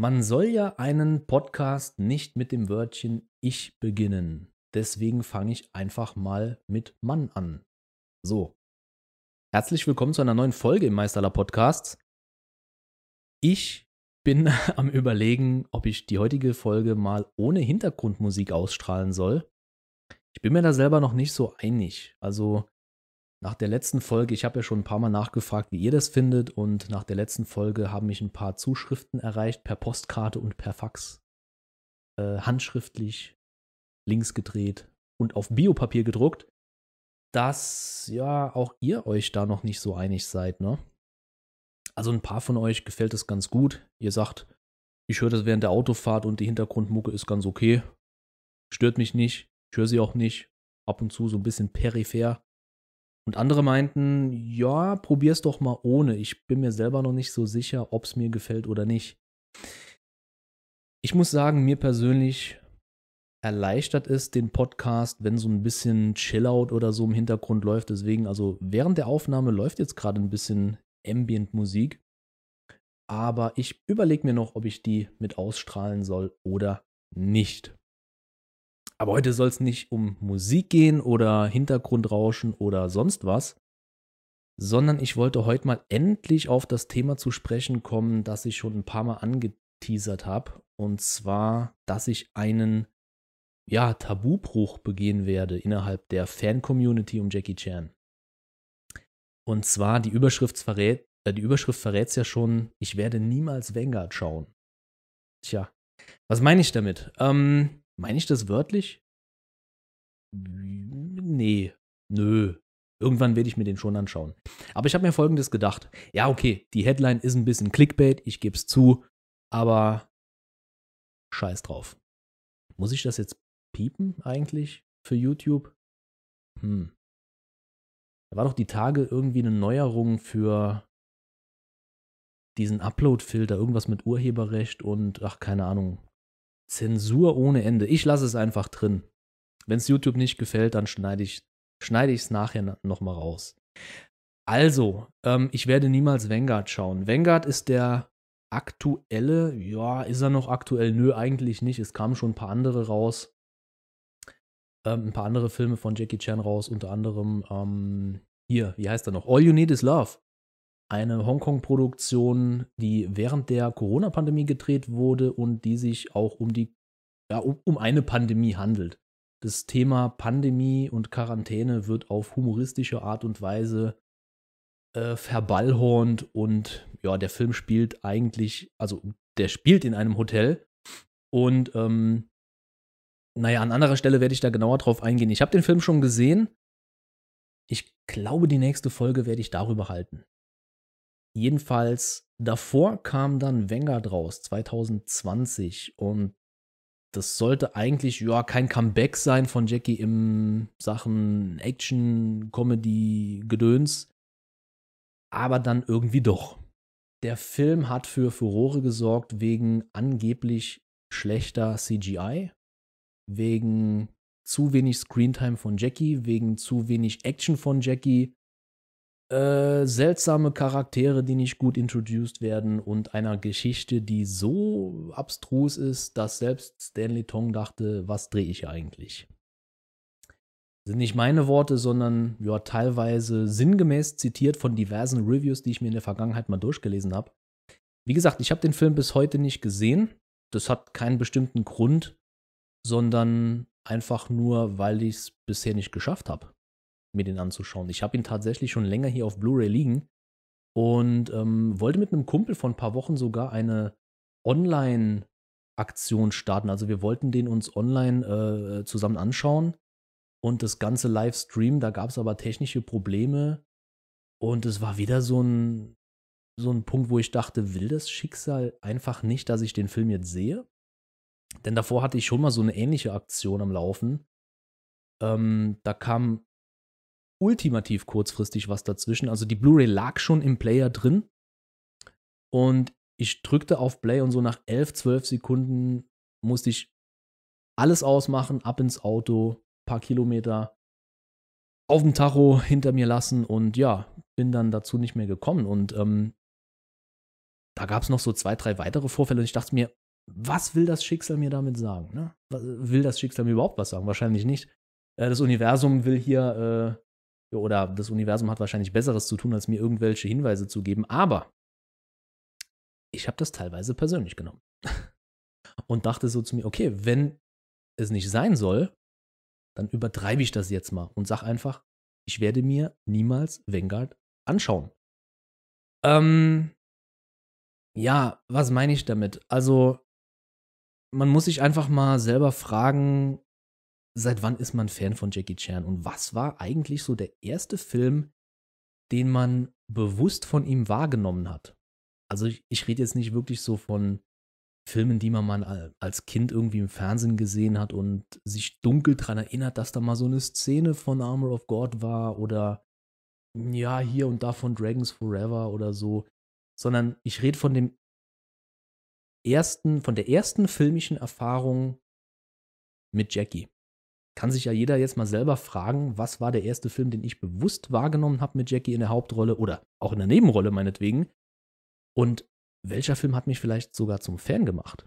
Man soll ja einen Podcast nicht mit dem Wörtchen ich beginnen. Deswegen fange ich einfach mal mit Mann an. So. Herzlich willkommen zu einer neuen Folge im Meisterler Podcast. Ich bin am Überlegen, ob ich die heutige Folge mal ohne Hintergrundmusik ausstrahlen soll. Ich bin mir da selber noch nicht so einig. Also nach der letzten Folge, ich habe ja schon ein paar Mal nachgefragt, wie ihr das findet, und nach der letzten Folge haben mich ein paar Zuschriften erreicht, per Postkarte und per Fax. Äh, handschriftlich, links gedreht und auf Biopapier gedruckt, dass ja auch ihr euch da noch nicht so einig seid, ne? Also ein paar von euch gefällt es ganz gut. Ihr sagt, ich höre das während der Autofahrt und die Hintergrundmucke ist ganz okay. Stört mich nicht. Ich höre sie auch nicht. Ab und zu so ein bisschen peripher. Und andere meinten, ja, probier's doch mal ohne. Ich bin mir selber noch nicht so sicher, ob es mir gefällt oder nicht. Ich muss sagen, mir persönlich erleichtert es den Podcast, wenn so ein bisschen Chillout oder so im Hintergrund läuft. Deswegen, also während der Aufnahme läuft jetzt gerade ein bisschen Ambient-Musik. Aber ich überlege mir noch, ob ich die mit ausstrahlen soll oder nicht. Aber heute soll es nicht um Musik gehen oder Hintergrundrauschen oder sonst was, sondern ich wollte heute mal endlich auf das Thema zu sprechen kommen, das ich schon ein paar Mal angeteasert habe. Und zwar, dass ich einen ja, Tabubruch begehen werde innerhalb der Fan-Community um Jackie Chan. Und zwar, die Überschrift verrät, äh, die Überschrift verrät ja schon, ich werde niemals Vanguard schauen. Tja, was meine ich damit? Ähm, meine ich das wörtlich? Nee, nö. Irgendwann werde ich mir den schon anschauen. Aber ich habe mir folgendes gedacht. Ja, okay, die Headline ist ein bisschen Clickbait, ich gebe es zu, aber scheiß drauf. Muss ich das jetzt piepen eigentlich für YouTube? Hm. Da war doch die Tage irgendwie eine Neuerung für diesen Upload-Filter, irgendwas mit Urheberrecht und ach, keine Ahnung, Zensur ohne Ende. Ich lasse es einfach drin. Wenn es YouTube nicht gefällt, dann schneide ich schneide es nachher nochmal raus. Also, ähm, ich werde niemals Vanguard schauen. Vanguard ist der aktuelle, ja, ist er noch aktuell? Nö, eigentlich nicht. Es kamen schon ein paar andere raus. Ähm, ein paar andere Filme von Jackie Chan raus, unter anderem ähm, hier, wie heißt er noch? All You Need Is Love eine Hongkong-Produktion, die während der Corona-Pandemie gedreht wurde und die sich auch um die, ja, um, um eine Pandemie handelt. Das Thema Pandemie und Quarantäne wird auf humoristische Art und Weise äh, verballhornt und ja, der Film spielt eigentlich, also der spielt in einem Hotel und ähm, naja, an anderer Stelle werde ich da genauer drauf eingehen. Ich habe den Film schon gesehen. Ich glaube, die nächste Folge werde ich darüber halten. Jedenfalls davor kam dann Vanguard raus, 2020. Und das sollte eigentlich ja kein Comeback sein von Jackie im Sachen Action, Comedy, Gedöns. Aber dann irgendwie doch. Der Film hat für Furore gesorgt wegen angeblich schlechter CGI, wegen zu wenig Screentime von Jackie, wegen zu wenig Action von Jackie äh, seltsame Charaktere, die nicht gut introduced werden und einer Geschichte, die so abstrus ist, dass selbst Stanley Tong dachte, was drehe ich eigentlich? Sind nicht meine Worte, sondern ja, teilweise sinngemäß zitiert von diversen Reviews, die ich mir in der Vergangenheit mal durchgelesen habe. Wie gesagt, ich habe den Film bis heute nicht gesehen. Das hat keinen bestimmten Grund, sondern einfach nur, weil ich es bisher nicht geschafft habe mir den anzuschauen. Ich habe ihn tatsächlich schon länger hier auf Blu-ray liegen und ähm, wollte mit einem Kumpel vor ein paar Wochen sogar eine Online-Aktion starten. Also wir wollten den uns online äh, zusammen anschauen und das ganze Livestream. Da gab es aber technische Probleme und es war wieder so ein, so ein Punkt, wo ich dachte, will das Schicksal einfach nicht, dass ich den Film jetzt sehe? Denn davor hatte ich schon mal so eine ähnliche Aktion am Laufen. Ähm, da kam ultimativ kurzfristig was dazwischen. Also die Blu-ray lag schon im Player drin und ich drückte auf Play und so nach 11, 12 Sekunden musste ich alles ausmachen, ab ins Auto, paar Kilometer auf dem Tacho hinter mir lassen und ja, bin dann dazu nicht mehr gekommen. Und ähm, da gab es noch so zwei, drei weitere Vorfälle und ich dachte mir, was will das Schicksal mir damit sagen? Ne? Will das Schicksal mir überhaupt was sagen? Wahrscheinlich nicht. Äh, das Universum will hier, äh, oder das Universum hat wahrscheinlich Besseres zu tun, als mir irgendwelche Hinweise zu geben. Aber ich habe das teilweise persönlich genommen. und dachte so zu mir, okay, wenn es nicht sein soll, dann übertreibe ich das jetzt mal und sag einfach, ich werde mir niemals Vanguard anschauen. Ähm, ja, was meine ich damit? Also, man muss sich einfach mal selber fragen, seit wann ist man Fan von Jackie Chan und was war eigentlich so der erste Film, den man bewusst von ihm wahrgenommen hat? Also ich, ich rede jetzt nicht wirklich so von Filmen, die man mal als Kind irgendwie im Fernsehen gesehen hat und sich dunkel daran erinnert, dass da mal so eine Szene von Armor of God war oder ja, hier und da von Dragons Forever oder so, sondern ich rede von dem ersten, von der ersten filmischen Erfahrung mit Jackie. Kann sich ja jeder jetzt mal selber fragen, was war der erste Film, den ich bewusst wahrgenommen habe mit Jackie in der Hauptrolle oder auch in der Nebenrolle meinetwegen. Und welcher Film hat mich vielleicht sogar zum Fan gemacht?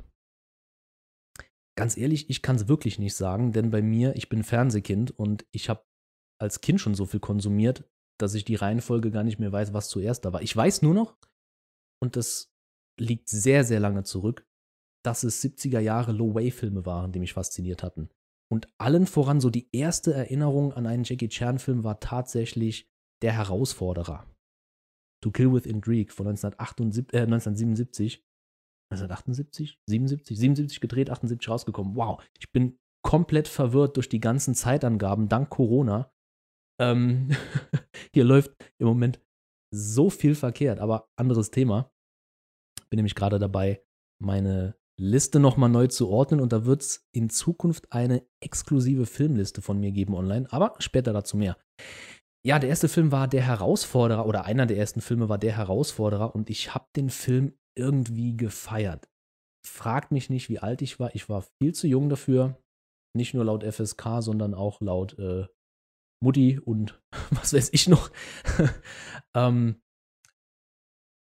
Ganz ehrlich, ich kann es wirklich nicht sagen, denn bei mir, ich bin Fernsehkind und ich habe als Kind schon so viel konsumiert, dass ich die Reihenfolge gar nicht mehr weiß, was zuerst da war. Ich weiß nur noch, und das liegt sehr, sehr lange zurück, dass es 70er Jahre Low-Way-Filme waren, die mich fasziniert hatten. Und allen voran so die erste Erinnerung an einen Jackie Chan-Film war tatsächlich Der Herausforderer. To Kill with Intrigue von 1978, äh, 1977. 1978? 77? 77 gedreht, 78 rausgekommen. Wow, ich bin komplett verwirrt durch die ganzen Zeitangaben dank Corona. Ähm, hier läuft im Moment so viel verkehrt, aber anderes Thema. Bin nämlich gerade dabei, meine Liste nochmal neu zu ordnen und da wird es in Zukunft eine exklusive Filmliste von mir geben online, aber später dazu mehr. Ja, der erste Film war Der Herausforderer oder einer der ersten Filme war Der Herausforderer und ich habe den Film irgendwie gefeiert. Fragt mich nicht, wie alt ich war. Ich war viel zu jung dafür. Nicht nur laut FSK, sondern auch laut äh, Mutti und was weiß ich noch. ähm,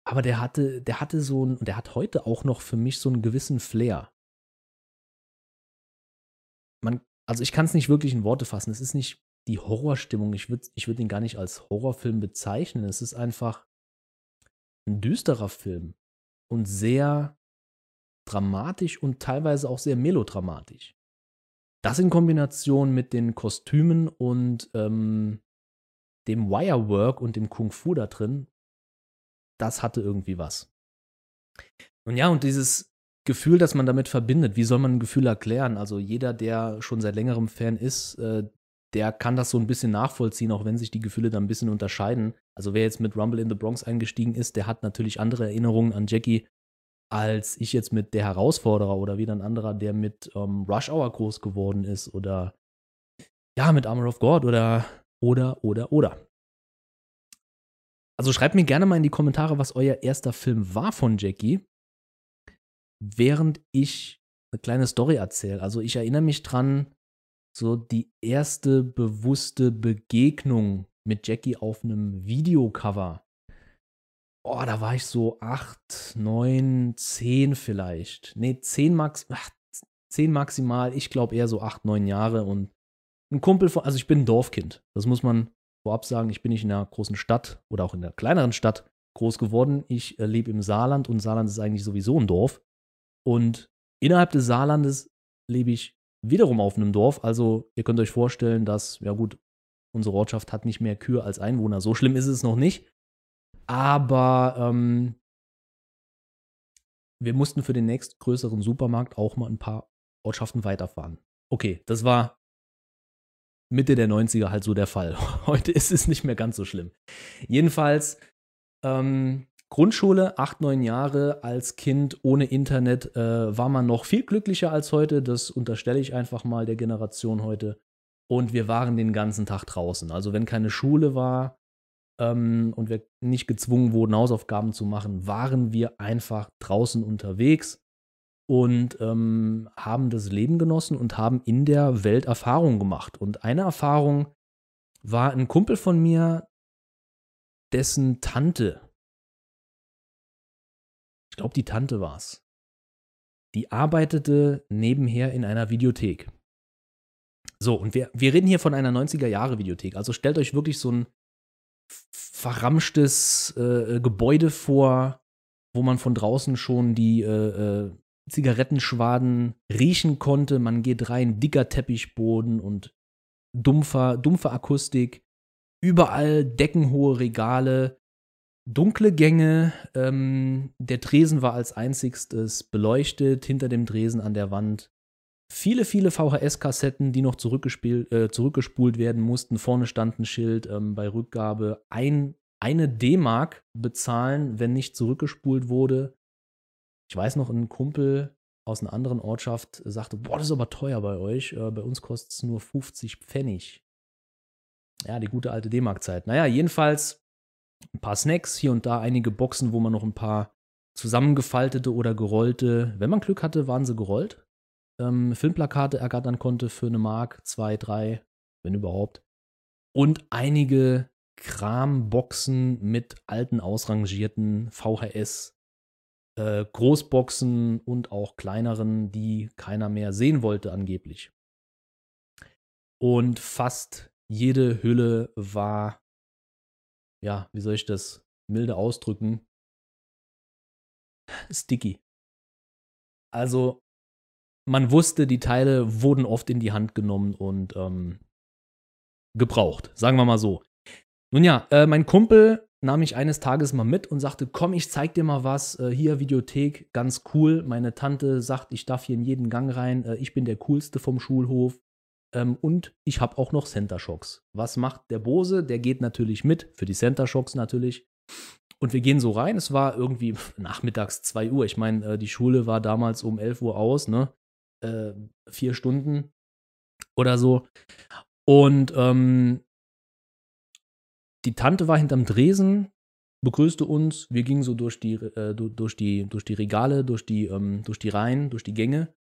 aber der hatte, der hatte so ein, der hat heute auch noch für mich so einen gewissen Flair. Man, also ich kann es nicht wirklich in Worte fassen. Es ist nicht die Horrorstimmung. Ich würde ich würd ihn gar nicht als Horrorfilm bezeichnen. Es ist einfach ein düsterer Film und sehr dramatisch und teilweise auch sehr melodramatisch. Das in Kombination mit den Kostümen und ähm, dem Wirework und dem Kung Fu da drin, das hatte irgendwie was. Und ja, und dieses Gefühl, das man damit verbindet, wie soll man ein Gefühl erklären? Also jeder, der schon seit längerem Fan ist, äh, der kann das so ein bisschen nachvollziehen, auch wenn sich die Gefühle da ein bisschen unterscheiden. Also wer jetzt mit Rumble in the Bronx eingestiegen ist, der hat natürlich andere Erinnerungen an Jackie, als ich jetzt mit der Herausforderer oder wieder ein anderer, der mit ähm, Rush Hour groß geworden ist oder ja, mit Armor of God oder oder oder oder. Also schreibt mir gerne mal in die Kommentare, was euer erster Film war von Jackie, während ich eine kleine Story erzähle. Also ich erinnere mich dran, so die erste bewusste Begegnung mit Jackie auf einem Videocover. Oh, da war ich so acht, neun, zehn vielleicht. Nee, zehn max, ach, zehn maximal. Ich glaube eher so acht, neun Jahre und ein Kumpel von, also ich bin ein Dorfkind. Das muss man vorab sagen. Ich bin nicht in einer großen Stadt oder auch in einer kleineren Stadt groß geworden. Ich äh, lebe im Saarland und Saarland ist eigentlich sowieso ein Dorf. Und innerhalb des Saarlandes lebe ich wiederum auf einem Dorf. Also ihr könnt euch vorstellen, dass, ja gut, unsere Ortschaft hat nicht mehr Kühe als Einwohner. So schlimm ist es noch nicht. Aber ähm, wir mussten für den nächstgrößeren Supermarkt auch mal ein paar Ortschaften weiterfahren. Okay, das war Mitte der 90er halt so der Fall. Heute ist es nicht mehr ganz so schlimm. Jedenfalls ähm, Grundschule, acht, neun Jahre als Kind ohne Internet, äh, war man noch viel glücklicher als heute. Das unterstelle ich einfach mal der Generation heute. Und wir waren den ganzen Tag draußen. Also wenn keine Schule war ähm, und wir nicht gezwungen wurden, Hausaufgaben zu machen, waren wir einfach draußen unterwegs und ähm, haben das Leben genossen und haben in der Welt Erfahrungen gemacht. Und eine Erfahrung war ein Kumpel von mir, dessen Tante ich glaube, die Tante war's. Die arbeitete nebenher in einer Videothek. So, und wir, wir reden hier von einer 90er-Jahre-Videothek. Also stellt euch wirklich so ein verramschtes äh, Gebäude vor, wo man von draußen schon die äh, äh, Zigarettenschwaden riechen konnte. Man geht rein, dicker Teppichboden und dumpfer, dumpfe Akustik. Überall deckenhohe Regale, dunkle Gänge. Ähm, der Tresen war als einzigstes beleuchtet, hinter dem Tresen an der Wand viele, viele VHS-Kassetten, die noch äh, zurückgespult werden mussten. Vorne stand ein Schild ähm, bei Rückgabe. Ein, eine D-Mark bezahlen, wenn nicht zurückgespult wurde. Ich weiß noch, ein Kumpel aus einer anderen Ortschaft sagte, boah, das ist aber teuer bei euch. Äh, bei uns kostet es nur 50 Pfennig. Ja, die gute alte D-Mark-Zeit. Naja, jedenfalls ein paar Snacks, hier und da einige Boxen, wo man noch ein paar zusammengefaltete oder gerollte, wenn man Glück hatte, waren sie gerollt, ähm, Filmplakate ergattern konnte für eine Mark, zwei, drei, wenn überhaupt. Und einige Kramboxen mit alten ausrangierten VHS äh, Großboxen und auch kleineren, die keiner mehr sehen wollte angeblich. Und fast jede Hülle war, ja, wie soll ich das milde ausdrücken, sticky. Also man wusste, die Teile wurden oft in die Hand genommen und ähm, gebraucht, sagen wir mal so. Nun ja, äh, mein Kumpel nahm mich eines Tages mal mit und sagte, komm, ich zeig dir mal was, äh, hier Videothek, ganz cool. Meine Tante sagt, ich darf hier in jeden Gang rein, äh, ich bin der coolste vom Schulhof. Ähm, und ich habe auch noch Center Shocks. Was macht der Bose? Der geht natürlich mit, für die Center Shocks natürlich. Und wir gehen so rein. Es war irgendwie nachmittags 2 Uhr. Ich meine, äh, die Schule war damals um 11 Uhr aus, ne? vier Stunden oder so. Und ähm, die Tante war hinterm Dresen, begrüßte uns. Wir gingen so durch die, äh, durch die, durch die Regale, durch die, ähm, durch die Reihen, durch die Gänge.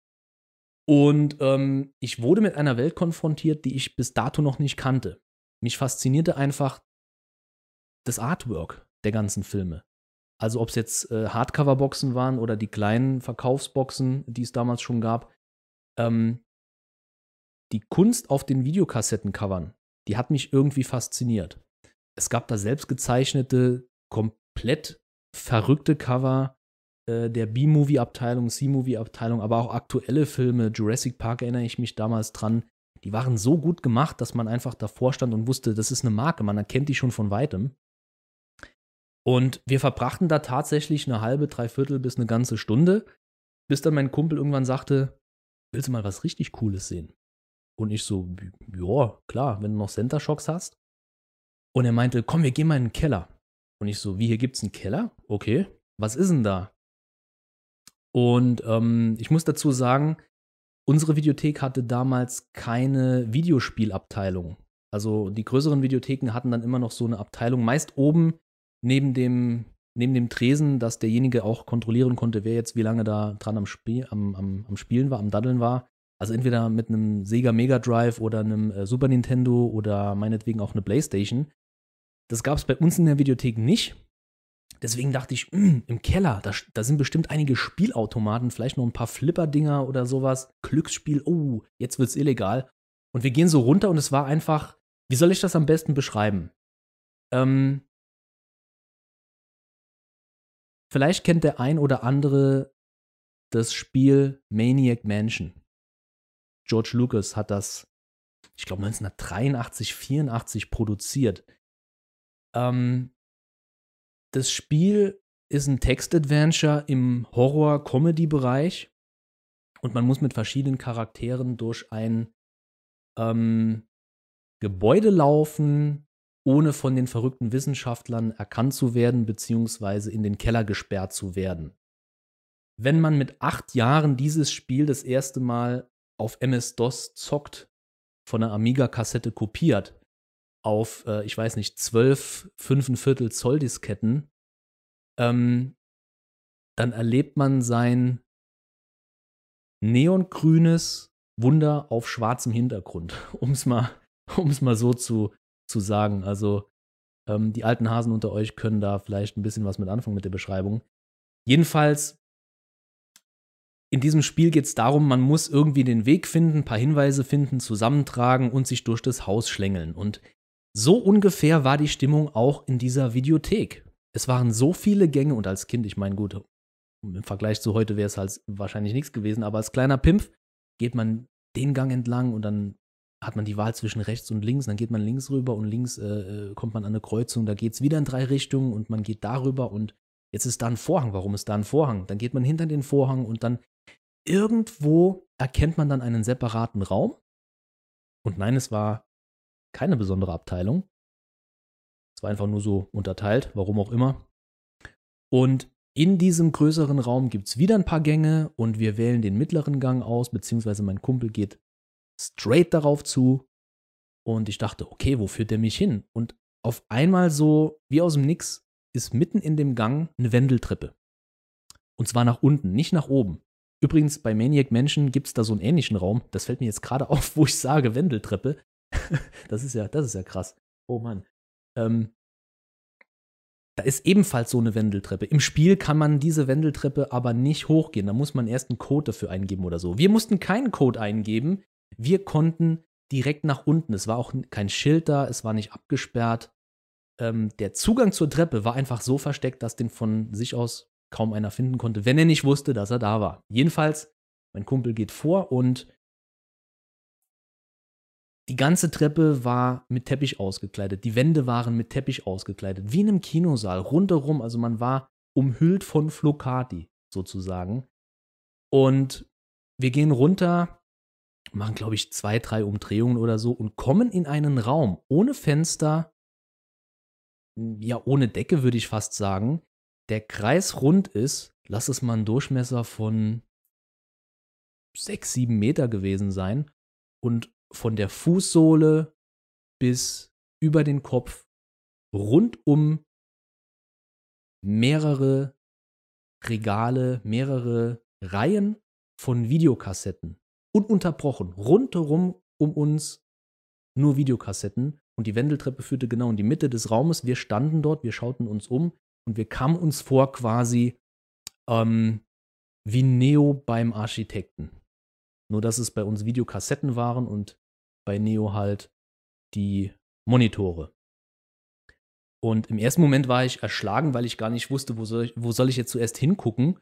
Und ähm, ich wurde mit einer Welt konfrontiert, die ich bis dato noch nicht kannte. Mich faszinierte einfach das Artwork der ganzen Filme. Also ob es jetzt äh, Hardcover-Boxen waren oder die kleinen Verkaufsboxen, die es damals schon gab ähm, die Kunst auf den Videokassettencovern, die hat mich irgendwie fasziniert. Es gab da selbst gezeichnete, komplett verrückte Cover äh, der B-Movie-Abteilung, C-Movie-Abteilung, aber auch aktuelle Filme. Jurassic Park erinnere ich mich damals dran. Die waren so gut gemacht, dass man einfach davor stand und wusste, das ist eine Marke, man erkennt die schon von weitem. Und wir verbrachten da tatsächlich eine halbe, dreiviertel bis eine ganze Stunde, bis dann mein Kumpel irgendwann sagte, willst du mal was richtig Cooles sehen? Und ich so, ja, klar, wenn du noch Center Shocks hast. Und er meinte, komm, wir gehen mal in den Keller. Und ich so, wie, hier gibt's einen Keller? Okay, was ist denn da? Und ähm, ich muss dazu sagen, unsere Videothek hatte damals keine Videospielabteilung. Also die größeren Videotheken hatten dann immer noch so eine Abteilung, meist oben neben dem neben dem Tresen, dass derjenige auch kontrollieren konnte, wer jetzt wie lange da dran am, Spiel, am, am, am Spielen war, am Daddeln war. Also entweder mit einem Sega Mega Drive oder einem äh, Super Nintendo oder meinetwegen auch eine Playstation. Das gab es bei uns in der Videothek nicht. Deswegen dachte ich, mh, hm, im Keller, da, da, sind bestimmt einige Spielautomaten, vielleicht noch ein paar Flipper-Dinger oder sowas. Glücksspiel, oh, jetzt wird's illegal. Und wir gehen so runter und es war einfach, wie soll ich das am besten beschreiben? Ähm, Vielleicht kennt der ein oder andere das Spiel Maniac Mansion. George Lucas hat das, ich glaube, 1983, 84 produziert. Ähm, das Spiel ist ein Text-Adventure im Horror-Comedy-Bereich und man muss mit verschiedenen Charakteren durch ein ähm, Gebäude laufen, ohne von den verrückten Wissenschaftlern erkannt zu werden bzw. in den Keller gesperrt zu werden. Wenn man mit acht Jahren dieses Spiel das erste Mal auf MS-DOS zockt, von einer Amiga-Kassette kopiert, auf, äh, ich weiß nicht, zwölf, fünfeinviertel Zoll Disketten, ähm, dann erlebt man sein neongrünes Wunder auf schwarzem Hintergrund, um es mal, um's mal so zu zu sagen. Also ähm, die alten Hasen unter euch können da vielleicht ein bisschen was mit anfangen mit der Beschreibung. Jedenfalls, in diesem Spiel geht es darum, man muss irgendwie den Weg finden, ein paar Hinweise finden, zusammentragen und sich durch das Haus schlängeln. Und so ungefähr war die Stimmung auch in dieser Videothek. Es waren so viele Gänge und als Kind, ich meine, gut, im Vergleich zu heute wäre es halt wahrscheinlich nichts gewesen, aber als kleiner Pimpf geht man den Gang entlang und dann hat man die Wahl zwischen rechts und links, dann geht man links rüber und links äh, äh kommt man an eine Kreuzung, da geht es wieder in drei Richtungen und man geht darüber und jetzt ist da ein Vorhang. Warum ist da ein Vorhang? Dann geht man hinter den Vorhang und dann irgendwo erkennt man dann einen separaten Raum. Und nein, es war keine besondere Abteilung. Es war einfach nur so unterteilt, warum auch immer. Und in diesem größeren Raum gibt es wieder ein paar Gänge und wir wählen den mittleren Gang aus, beziehungsweise mein Kumpel geht straight darauf zu. Und ich dachte, okay, wo führt der mich hin? Und auf einmal so, wie aus dem Nix, ist mitten in dem Gang eine Wendeltreppe. Und zwar nach unten, nicht nach oben. Übrigens, bei Maniac Mansion gibt es da so einen ähnlichen Raum. Das fällt mir jetzt gerade auf, wo ich sage Wendeltreppe. das ist ja, das ist ja krass. Oh Mann. Ähm, da ist ebenfalls so eine Wendeltreppe. Im Spiel kann man diese Wendeltreppe aber nicht hochgehen. Da muss man erst einen Code dafür eingeben oder so. Wir mussten keinen Code eingeben. Wir konnten direkt nach unten. Es war auch kein Schild da, es war nicht abgesperrt. Ähm, der Zugang zur Treppe war einfach so versteckt, dass den von sich aus kaum einer finden konnte, wenn er nicht wusste, dass er da war. Jedenfalls, mein Kumpel geht vor und die ganze Treppe war mit Teppich ausgekleidet. Die Wände waren mit Teppich ausgekleidet. Wie in einem Kinosaal. Rundherum. Also man war umhüllt von Flocati sozusagen. Und wir gehen runter, machen, glaube ich, zwei, drei Umdrehungen oder so und kommen in einen Raum ohne Fenster. Ja, ohne Decke würde ich fast sagen. Der Kreis rund ist. Lass es mal ein Durchmesser von sechs, sieben Meter gewesen sein. Und von der Fußsohle bis über den Kopf rundum mehrere Regale, mehrere Reihen von Videokassetten. Ununterbrochen. Rundherum um uns nur Videokassetten. Und die Wendeltreppe führte genau in die Mitte des Raumes. Wir standen dort, wir schauten uns um und wir kamen uns vor quasi ähm, wie Neo beim Architekten. Nur dass es bei uns Videokassetten waren und bei Neo halt die Monitore. Und im ersten Moment war ich erschlagen, weil ich gar nicht wusste, wo soll ich, wo soll ich jetzt zuerst hingucken.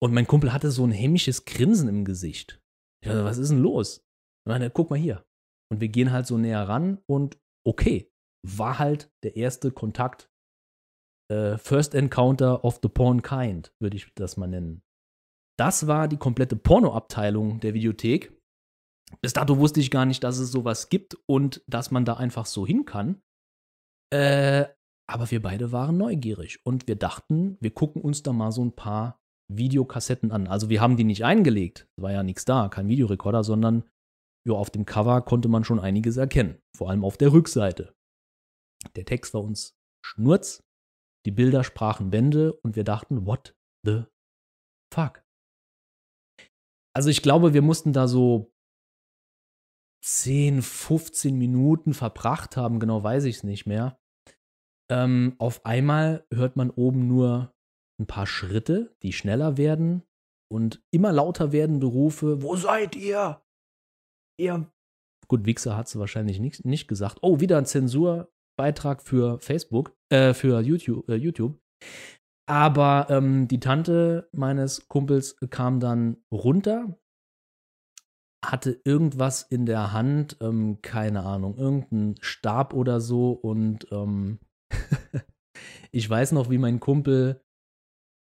Und mein Kumpel hatte so ein hämisches Grinsen im Gesicht. Ich dachte, was ist denn los? Und dann, guck mal hier. Und wir gehen halt so näher ran und okay, war halt der erste Kontakt. Äh, First Encounter of the Porn Kind, würde ich das mal nennen. Das war die komplette Pornoabteilung der Videothek. Bis dato wusste ich gar nicht, dass es sowas gibt und dass man da einfach so hin kann. Äh, aber wir beide waren neugierig und wir dachten, wir gucken uns da mal so ein paar Videokassetten an. Also wir haben die nicht eingelegt, es war ja nichts da, kein Videorekorder, sondern ja, auf dem Cover konnte man schon einiges erkennen, vor allem auf der Rückseite. Der Text war uns Schnurz, die Bilder sprachen Bände und wir dachten, what the fuck? Also ich glaube, wir mussten da so 10, 15 Minuten verbracht haben, genau weiß ich es nicht mehr. Ähm, auf einmal hört man oben nur ein paar Schritte, die schneller werden und immer lauter werdende Rufe. Wo seid ihr? Ihr. Gut, Wichser hat es wahrscheinlich nicht, nicht gesagt. Oh, wieder ein Zensurbeitrag für Facebook, äh, für YouTube. Äh, YouTube. Aber ähm, die Tante meines Kumpels kam dann runter, hatte irgendwas in der Hand, ähm, keine Ahnung, irgendein Stab oder so. Und ähm, ich weiß noch, wie mein Kumpel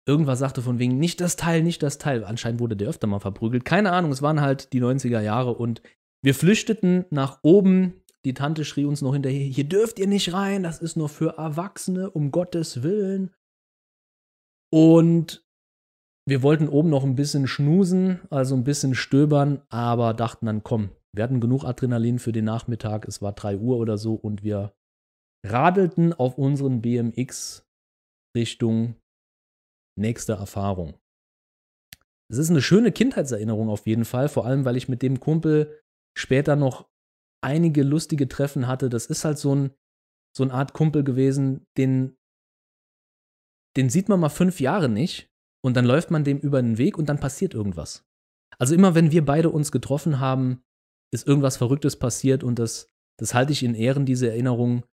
irgendwas sagte von wegen, nicht das Teil, nicht das Teil. Anscheinend wurde der öfter mal verprügelt. Keine Ahnung, es waren halt die 90er Jahre und wir flüchteten nach oben. Die Tante schrie uns noch hinterher, hier dürft ihr nicht rein, das ist nur für Erwachsene, um Gottes Willen. Und wir wollten oben noch ein bisschen schnusen, also ein bisschen stöbern, aber dachten dann, komm, wir hatten genug Adrenalin für den Nachmittag, es war 3 Uhr oder so und wir radelten auf unseren BMX Richtung nächste Erfahrung. Es ist eine schöne Kindheitserinnerung auf jeden Fall, vor allem weil ich mit dem Kumpel später noch einige lustige Treffen hatte. Das ist halt so ein so eine Art Kumpel gewesen, den den sieht man mal fünf Jahre nicht und dann läuft man dem über den Weg und dann passiert irgendwas. Also immer wenn wir beide uns getroffen haben, ist irgendwas Verrücktes passiert und das, das halte ich in Ehren, diese Erinnerung.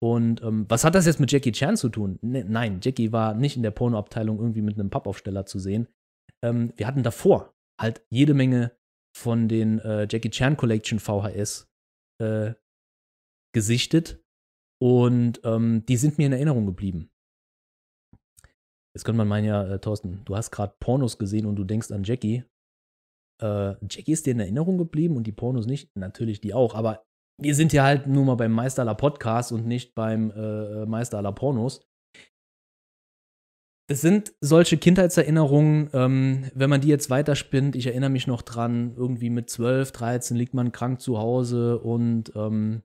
Und ähm, was hat das jetzt mit Jackie Chan zu tun? Ne, nein, Jackie war nicht in der Pornoabteilung irgendwie mit einem Pappaufsteller zu sehen. Ähm, wir hatten davor halt jede Menge von den äh, Jackie Chan Collection VHS äh, gesichtet und ähm, die sind mir in Erinnerung geblieben. Jetzt könnte man meinen, ja, äh, Thorsten, du hast gerade Pornos gesehen und du denkst an Jackie. Äh, Jackie ist dir in Erinnerung geblieben und die Pornos nicht? Natürlich die auch, aber wir sind ja halt nur mal beim Meister aller Podcasts und nicht beim äh, Meister aller Pornos. Das sind solche Kindheitserinnerungen, ähm, wenn man die jetzt weiterspinnt. Ich erinnere mich noch dran, irgendwie mit 12, 13 liegt man krank zu Hause und ähm,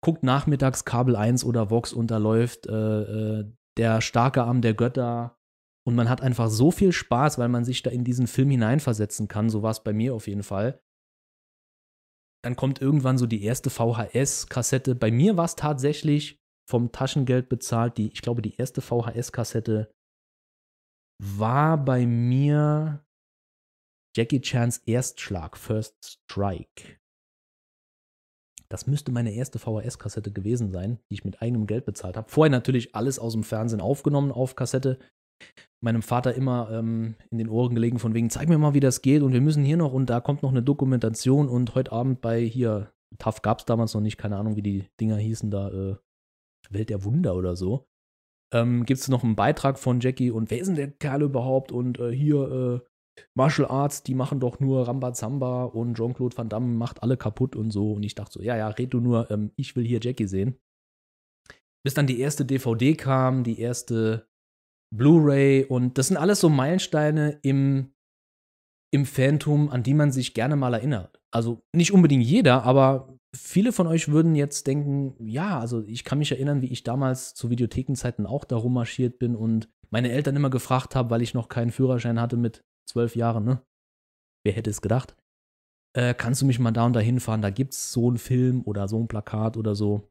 guckt nachmittags Kabel 1 oder Vox und da läuft äh, äh, der starke Arm der Götter. Und man hat einfach so viel Spaß, weil man sich da in diesen Film hineinversetzen kann. So war es bei mir auf jeden Fall. Dann kommt irgendwann so die erste VHS-Kassette. Bei mir war es tatsächlich vom Taschengeld bezahlt. Die, ich glaube, die erste VHS-Kassette war bei mir Jackie Chans Erstschlag, First Strike. Das müsste meine erste VHS-Kassette gewesen sein, die ich mit eigenem Geld bezahlt habe. Vorher natürlich alles aus dem Fernsehen aufgenommen auf Kassette. Meinem Vater immer ähm, in den Ohren gelegen, von wegen, zeig mir mal, wie das geht und wir müssen hier noch und da kommt noch eine Dokumentation und heute Abend bei hier, TAF gab es damals noch nicht, keine Ahnung, wie die Dinger hießen, da äh, Welt der Wunder oder so ähm, gibt es noch einen Beitrag von Jackie und wer ist denn der Kerl überhaupt? Und äh, hier äh, Martial Arts, die machen doch nur Rambazamba und Jean-Claude Van Damme macht alle kaputt und so. Und ich dachte so, ja, ja, red du nur, ähm, ich will hier Jackie sehen. Bis dann die erste DVD kam, die erste Blu-ray und das sind alles so Meilensteine im, im Phantom, an die man sich gerne mal erinnert. Also nicht unbedingt jeder, aber viele von euch würden jetzt denken, ja, also ich kann mich erinnern, wie ich damals zu Videothekenzeiten auch da rummarschiert bin und meine Eltern immer gefragt habe, weil ich noch keinen Führerschein hatte mit zwölf Jahren, ne? Wer hätte es gedacht? Äh, kannst du mich mal da und da hinfahren? Da gibt's so einen Film oder so ein Plakat oder so.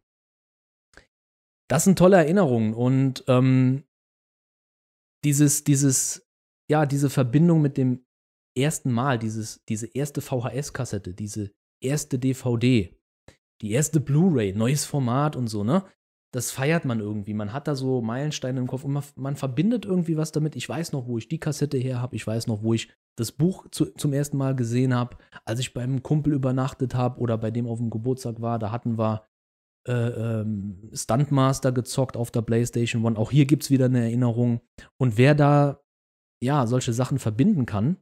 Das sind tolle Erinnerungen und ähm, dieses, dieses, ja, diese Verbindung mit dem ersten Mal, dieses, diese erste VHS-Kassette, diese erste DVD, die erste Blu-ray, neues Format und so, ne? Das feiert man irgendwie. Man hat da so Meilensteine im Kopf und man, man verbindet irgendwie was damit. Ich weiß noch, wo ich die Kassette her habe. Ich weiß noch, wo ich das Buch zu, zum ersten Mal gesehen habe, als ich beim Kumpel übernachtet habe oder bei dem auf dem Geburtstag war. Da hatten wir äh, ähm, Stuntmaster gezockt auf der PlayStation One. Auch hier gibt es wieder eine Erinnerung. Und wer da ja solche Sachen verbinden kann,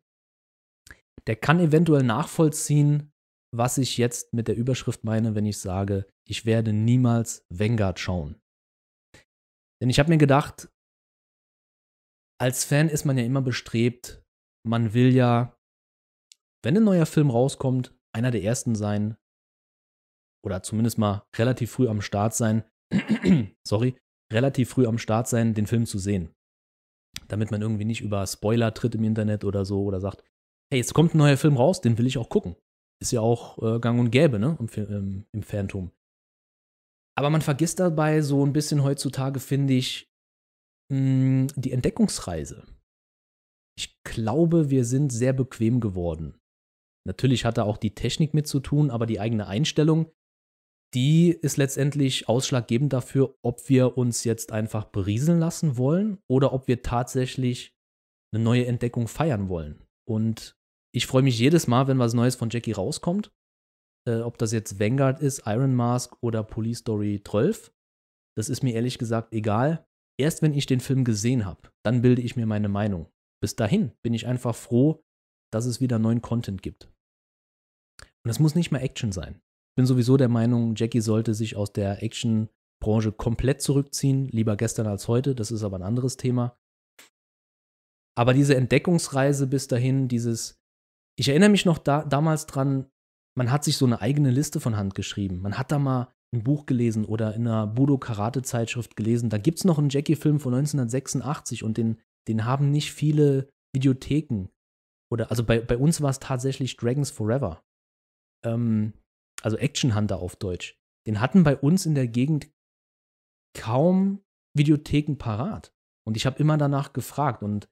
der kann eventuell nachvollziehen, was ich jetzt mit der Überschrift meine, wenn ich sage, ich werde niemals Vanguard schauen. Denn ich habe mir gedacht, als Fan ist man ja immer bestrebt, man will ja, wenn ein neuer Film rauskommt, einer der ersten sein oder zumindest mal relativ früh am Start sein, sorry, relativ früh am Start sein, den Film zu sehen. Damit man irgendwie nicht über Spoiler tritt im Internet oder so oder sagt, hey, jetzt kommt ein neuer Film raus, den will ich auch gucken. Ist ja auch äh, gang und gäbe, ne? Im, im, Im Phantom. Aber man vergisst dabei so ein bisschen heutzutage, finde ich, mh, hm, die Entdeckungsreise. Ich glaube, wir sind sehr bequem geworden. Natürlich hat da auch die Technik mit zu tun, aber die eigene Einstellung, die ist letztendlich ausschlaggebend dafür, ob wir uns jetzt einfach berieseln lassen wollen oder ob wir tatsächlich eine neue Entdeckung feiern wollen. Und ich freue mich jedes Mal, wenn was Neues von Jackie rauskommt. Äh, ob das jetzt Vanguard ist, Iron Mask oder Police Story 12. Das ist mir ehrlich gesagt egal. Erst wenn ich den Film gesehen habe, dann bilde ich mir meine Meinung. Bis dahin bin ich einfach froh, dass es wieder neuen Content gibt. Und es muss nicht mehr Action sein. Ich bin sowieso der Meinung, Jackie sollte sich aus der Action-Branche komplett zurückziehen. Lieber gestern als heute. Das ist aber ein anderes Thema. Aber diese Entdeckungsreise bis dahin, dieses ich erinnere mich noch da, damals dran, man hat sich so eine eigene Liste von Hand geschrieben. Man hat da mal ein Buch gelesen oder in einer Budo-Karate-Zeitschrift gelesen. Da gibt es noch einen Jackie-Film von 1986 und den, den haben nicht viele Videotheken. Oder, also bei, bei uns war es tatsächlich Dragons Forever. Ähm, also Action Hunter auf Deutsch. Den hatten bei uns in der Gegend kaum Videotheken parat. Und ich habe immer danach gefragt und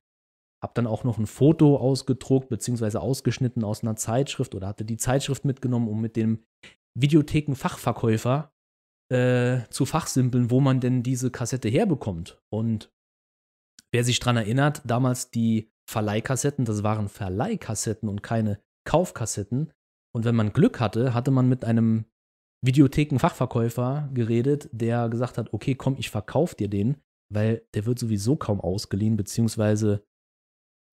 Habe dann auch noch ein Foto ausgedruckt beziehungsweise ausgeschnitten aus einer Zeitschrift oder hatte die Zeitschrift mitgenommen, um mit dem Videotheken-Fachverkäufer äh, zu fachsimpeln, wo man denn diese Kassette herbekommt. Und wer sich daran erinnert, damals die Verleihkassetten, das waren Verleihkassetten und keine Kaufkassetten. Und wenn man Glück hatte, hatte man mit einem Videotheken-Fachverkäufer geredet, der gesagt hat, okay, komm, ich verkaufe dir den, weil der wird sowieso kaum ausgeliehen, beziehungsweise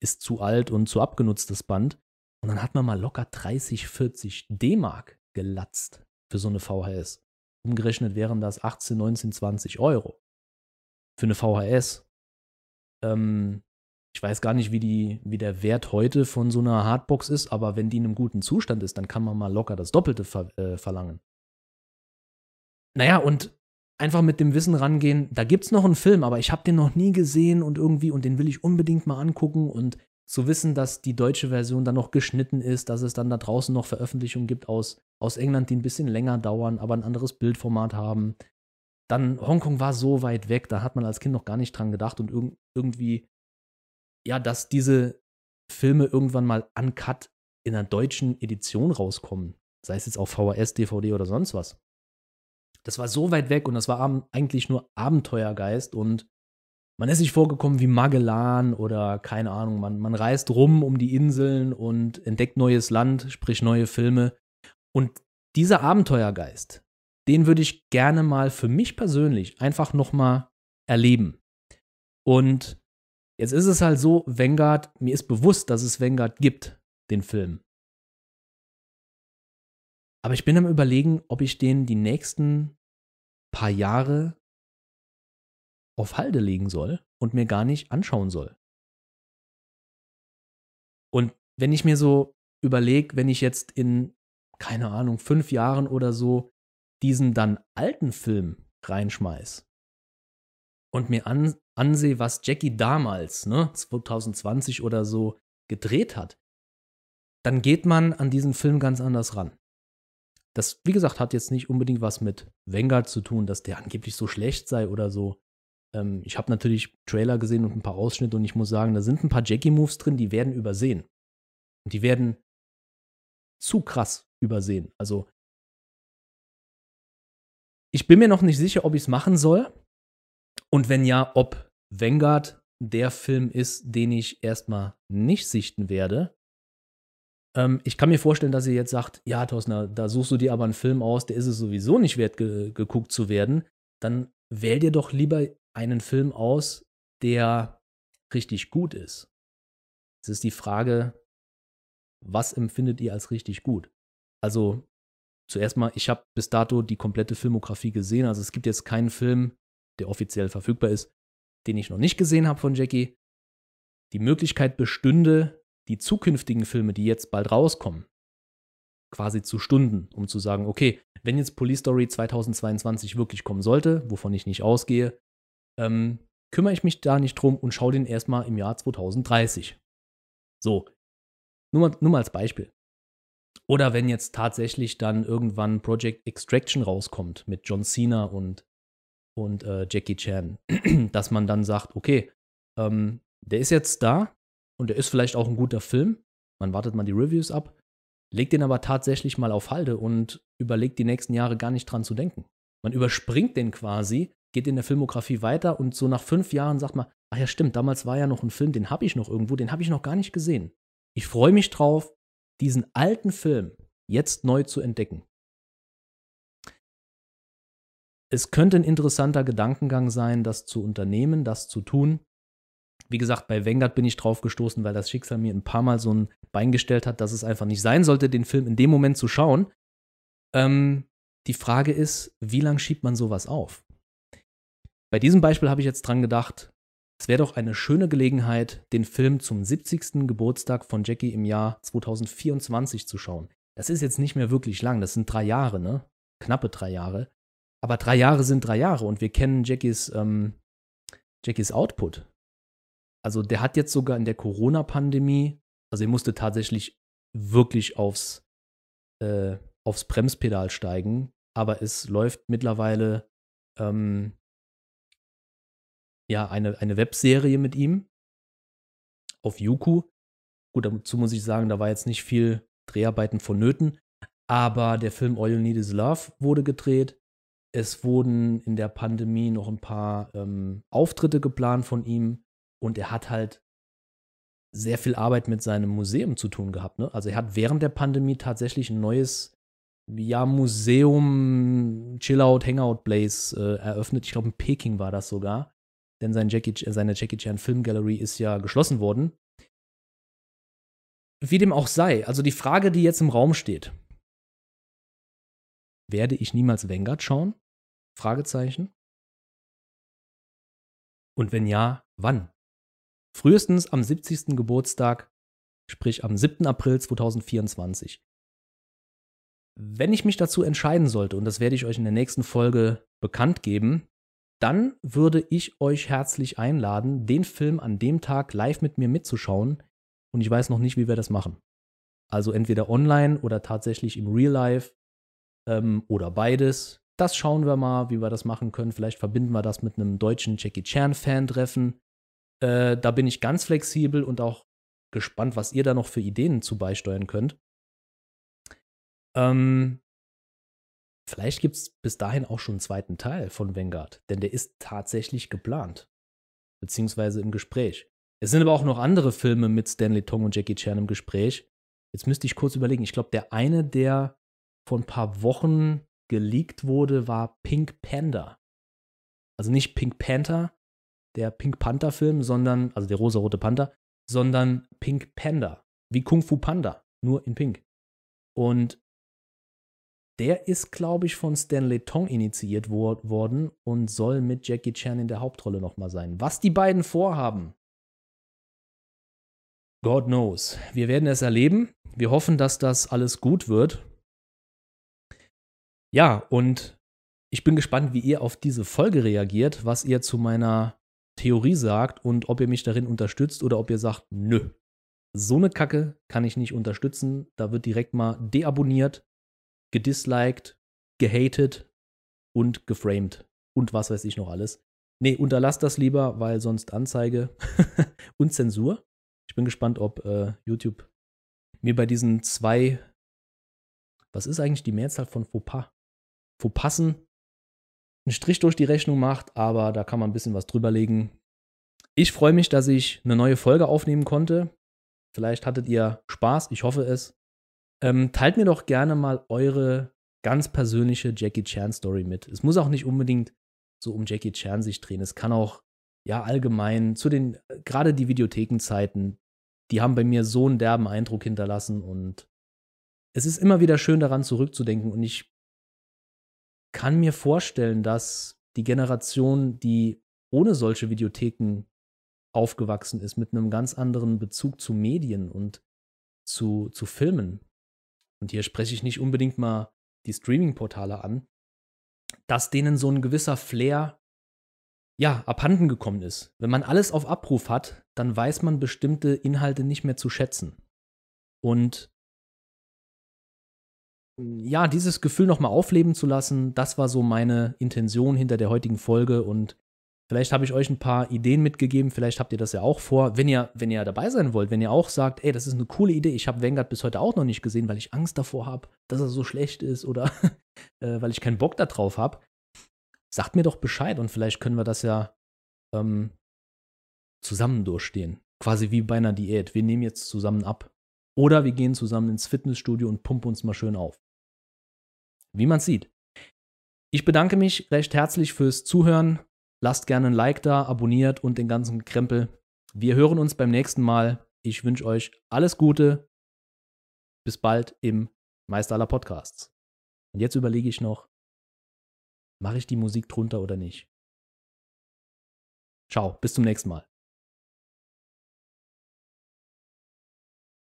ist zu alt und zu abgenutzt, das Band. Und dann hat man mal locker 30, 40 D-Mark gelatzt für so eine VHS. Umgerechnet wären das 18, 19, 20 Euro. Für eine VHS. Ähm, ich weiß gar nicht, wie, die, wie der Wert heute von so einer Hardbox ist, aber wenn die in einem guten Zustand ist, dann kann man mal locker das Doppelte ver äh, verlangen. Naja, und einfach mit dem Wissen rangehen, da gibt es noch einen Film, aber ich habe den noch nie gesehen und irgendwie, und den will ich unbedingt mal angucken und zu wissen, dass die deutsche Version dann noch geschnitten ist, dass es dann da draußen noch Veröffentlichungen gibt aus, aus England, die ein bisschen länger dauern, aber ein anderes Bildformat haben. Dann Hongkong war so weit weg, da hat man als Kind noch gar nicht dran gedacht und irg irgendwie ja, dass diese Filme irgendwann mal uncut in einer deutschen Edition rauskommen. Sei es jetzt auf VHS, DVD oder sonst was. Das war so weit weg und das war eigentlich nur Abenteuergeist und man ist sich vorgekommen wie Magellan oder keine Ahnung, man, man reist rum um die Inseln und entdeckt neues Land, sprich neue Filme. Und dieser Abenteuergeist, den würde ich gerne mal für mich persönlich einfach nochmal erleben. Und Jetzt ist es halt so, Vanguard, mir ist bewusst, dass es Vanguard gibt, den Film. Aber ich bin am überlegen, ob ich den die nächsten paar Jahre auf Halde legen soll und mir gar nicht anschauen soll. Und wenn ich mir so überlege, wenn ich jetzt in, keine Ahnung, fünf Jahren oder so diesen dann alten Film reinschmeiß und mir an, ansehe, was Jackie damals, ne, 2020 oder so, gedreht hat, dann geht man an diesen Film ganz anders ran. Das, wie gesagt, hat jetzt nicht unbedingt was mit Vanguard zu tun, dass der angeblich so schlecht sei oder so. Ähm, ich habe natürlich Trailer gesehen und ein paar Ausschnitte und ich muss sagen, da sind ein paar Jackie-Moves drin, die werden übersehen. Und die werden zu krass übersehen. Also, ich bin mir noch nicht sicher, ob ich es machen soll, und wenn ja, ob Vanguard der Film ist, den ich erstmal nicht sichten werde. Ähm, ich kann mir vorstellen, dass ihr jetzt sagt, ja, Thorsten, da suchst du dir aber einen Film aus, der ist es sowieso nicht wert, ge geguckt zu werden. Dann wähl dir doch lieber einen Film aus, der richtig gut ist. Es ist die Frage, was empfindet ihr als richtig gut? Also zuerst mal, ich habe bis dato die komplette Filmografie gesehen. Also es gibt jetzt keinen Film, der offiziell verfügbar ist, den ich noch nicht gesehen habe von Jackie. Die Möglichkeit bestünde, die zukünftigen Filme, die jetzt bald rauskommen, quasi zu Stunden, um zu sagen, okay, wenn jetzt Police Story 2022 wirklich kommen sollte, wovon ich nicht ausgehe, ähm, kümmere ich mich da nicht drum und schaue den erstmal im Jahr 2030. So, nur mal, nur mal als Beispiel. Oder wenn jetzt tatsächlich dann irgendwann Project Extraction rauskommt mit John Cena und und äh, Jackie Chan, dass man dann sagt, okay, ähm, der ist jetzt da und der ist vielleicht auch ein guter Film. Man wartet mal die Reviews ab, legt den aber tatsächlich mal auf Halde und überlegt die nächsten Jahre gar nicht dran zu denken. Man überspringt den quasi, geht in der Filmografie weiter und so nach fünf Jahren sagt man, ach ja stimmt, damals war ja noch ein Film, den habe ich noch irgendwo, den habe ich noch gar nicht gesehen. Ich freue mich drauf, diesen alten Film jetzt neu zu entdecken es könnte ein interessanter Gedankengang sein, das zu unternehmen, das zu tun. Wie gesagt, bei Vanguard bin ich drauf gestoßen, weil das Schicksal mir ein paar Mal so ein Bein gestellt hat, dass es einfach nicht sein sollte, den Film in dem Moment zu schauen. Ähm, die Frage ist, wie lange schiebt man sowas auf? Bei diesem Beispiel habe ich jetzt dran gedacht, es wäre doch eine schöne Gelegenheit, den Film zum 70. Geburtstag von Jackie im Jahr 2024 zu schauen. Das ist jetzt nicht mehr wirklich lang, das sind drei Jahre, ne? Knappe drei Jahre. Aber drei Jahre sind drei Jahre und wir kennen Jackies, ähm, Jackies Output. Also der hat jetzt sogar in der Corona-Pandemie, also er musste tatsächlich wirklich aufs, äh, aufs Bremspedal steigen, aber es läuft mittlerweile ähm, ja eine, eine Webserie mit ihm. auf Yuku. Gut, dazu muss ich sagen, da war jetzt nicht viel Dreharbeiten vonnöten. Aber der Film All You Need Is Love wurde gedreht. Es wurden in der Pandemie noch ein paar ähm, Auftritte geplant von ihm. Und er hat halt sehr viel Arbeit mit seinem Museum zu tun gehabt. Ne? Also er hat während der Pandemie tatsächlich ein neues ja, Museum, Chillout, Hangout Place äh, eröffnet. Ich glaube, in Peking war das sogar. Denn sein Jackie, seine Jackie Chan Film Gallery ist ja geschlossen worden. Wie dem auch sei, also die Frage, die jetzt im Raum steht, werde ich niemals Vanguard schauen? Fragezeichen. Und wenn ja, wann? Frühestens am 70. Geburtstag, sprich am 7. April 2024. Wenn ich mich dazu entscheiden sollte, und das werde ich euch in der nächsten Folge bekannt geben, dann würde ich euch herzlich einladen, den Film an dem Tag live mit mir mitzuschauen. Und ich weiß noch nicht, wie wir das machen. Also entweder online oder tatsächlich im Real Life ähm, oder beides. Das schauen wir mal, wie wir das machen können. Vielleicht verbinden wir das mit einem deutschen Jackie Chan-Fan-Treffen. Äh, da bin ich ganz flexibel und auch gespannt, was ihr da noch für Ideen zu beisteuern könnt. Ähm, vielleicht gibt es bis dahin auch schon einen zweiten Teil von Vanguard, denn der ist tatsächlich geplant. Beziehungsweise im Gespräch. Es sind aber auch noch andere Filme mit Stanley Tong und Jackie Chan im Gespräch. Jetzt müsste ich kurz überlegen. Ich glaube, der eine, der vor ein paar Wochen geleakt wurde, war Pink Panda. Also nicht Pink Panther, der Pink Panther Film, sondern, also der rosa-rote Panther, sondern Pink Panda. Wie Kung Fu Panda, nur in Pink. Und der ist, glaube ich, von Stanley Tong initiiert wo worden und soll mit Jackie Chan in der Hauptrolle nochmal sein. Was die beiden vorhaben, God knows. Wir werden es erleben. Wir hoffen, dass das alles gut wird. Ja, und ich bin gespannt, wie ihr auf diese Folge reagiert, was ihr zu meiner Theorie sagt und ob ihr mich darin unterstützt oder ob ihr sagt, nö, so eine Kacke kann ich nicht unterstützen. Da wird direkt mal deabonniert, gedisliked, gehatet und geframed und was weiß ich noch alles. Nee, unterlasst das lieber, weil sonst Anzeige und Zensur. Ich bin gespannt, ob äh, YouTube mir bei diesen zwei, was ist eigentlich die Mehrzahl von Fauxpas? Fauxpassen einen Strich durch die Rechnung macht, aber da kann man ein bisschen was drüber legen. Ich freue mich, dass ich eine neue Folge aufnehmen konnte. Vielleicht hattet ihr Spaß, ich hoffe es. Ähm, teilt mir doch gerne mal eure ganz persönliche Jackie Chan Story mit. Es muss auch nicht unbedingt so um Jackie Chan sich drehen. Es kann auch ja allgemein zu den gerade die Videothekenzeiten, die haben bei mir so einen derben Eindruck hinterlassen und es ist immer wieder schön daran zurückzudenken und ich kann mir vorstellen, dass die Generation, die ohne solche Videotheken aufgewachsen ist, mit einem ganz anderen Bezug zu Medien und zu, zu Filmen, und hier spreche ich nicht unbedingt mal die Streaming-Portale an, dass denen so ein gewisser Flair ja, abhanden gekommen ist. Wenn man alles auf Abruf hat, dann weiß man bestimmte Inhalte nicht mehr zu schätzen. Und ja, dieses Gefühl nochmal aufleben zu lassen, das war so meine Intention hinter der heutigen Folge und vielleicht habe ich euch ein paar Ideen mitgegeben, vielleicht habt ihr das ja auch vor. Wenn ihr, wenn ihr dabei sein wollt, wenn ihr auch sagt, ey, das ist eine coole Idee, ich habe Vanguard bis heute auch noch nicht gesehen, weil ich Angst davor habe, dass er so schlecht ist oder äh, weil ich keinen Bock darauf habe, sagt mir doch Bescheid und vielleicht können wir das ja ähm, zusammen durchstehen. Quasi wie bei einer Diät. Wir nehmen jetzt zusammen ab. Oder wir gehen zusammen ins Fitnessstudio und pumpen uns mal schön auf wie man sieht. Ich bedanke mich recht herzlich fürs Zuhören. Lasst gerne ein Like da, abonniert und den ganzen Krempel. Wir hören uns beim nächsten Mal. Ich wünsche euch alles Gute. Bis bald im Meister aller Podcasts. Und jetzt überlege ich noch, mache ich die Musik drunter oder nicht? Ciao, bis zum nächsten Mal.